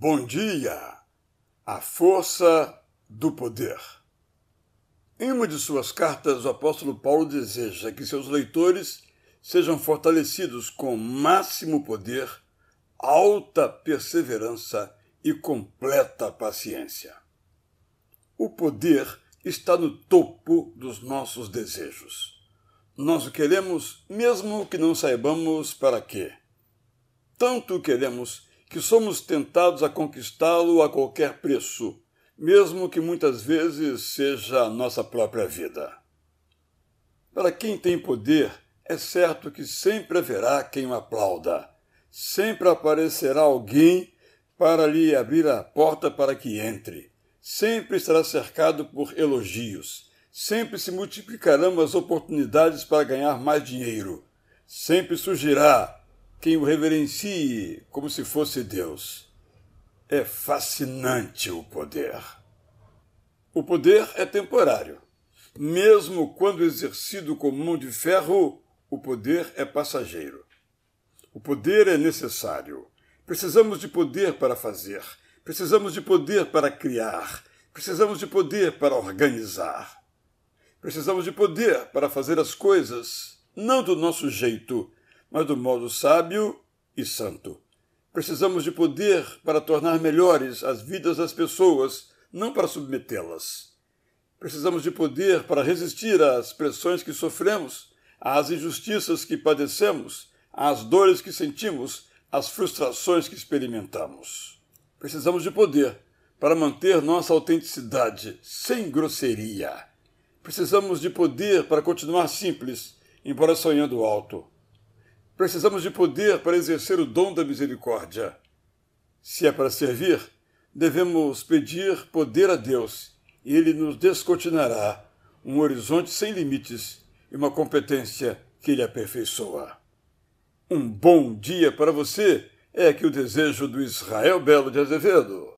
Bom dia! A força do poder. Em uma de suas cartas, o apóstolo Paulo deseja que seus leitores sejam fortalecidos com máximo poder, alta perseverança e completa paciência. O poder está no topo dos nossos desejos. Nós o queremos mesmo que não saibamos para quê. Tanto o queremos que somos tentados a conquistá-lo a qualquer preço, mesmo que muitas vezes seja a nossa própria vida. Para quem tem poder, é certo que sempre haverá quem o aplauda, sempre aparecerá alguém para lhe abrir a porta para que entre, sempre estará cercado por elogios, sempre se multiplicarão as oportunidades para ganhar mais dinheiro, sempre surgirá quem o reverencie como se fosse Deus. É fascinante o poder. O poder é temporário. Mesmo quando exercido com mão de ferro, o poder é passageiro. O poder é necessário. Precisamos de poder para fazer. Precisamos de poder para criar. Precisamos de poder para organizar. Precisamos de poder para fazer as coisas, não do nosso jeito, mas do modo sábio e santo. Precisamos de poder para tornar melhores as vidas das pessoas, não para submetê-las. Precisamos de poder para resistir às pressões que sofremos, às injustiças que padecemos, às dores que sentimos, às frustrações que experimentamos. Precisamos de poder para manter nossa autenticidade sem grosseria. Precisamos de poder para continuar simples, embora sonhando alto. Precisamos de poder para exercer o dom da misericórdia. Se é para servir, devemos pedir poder a Deus e Ele nos descortinará um horizonte sem limites e uma competência que Ele aperfeiçoa. Um bom dia para você é aqui o desejo do Israel Belo de Azevedo.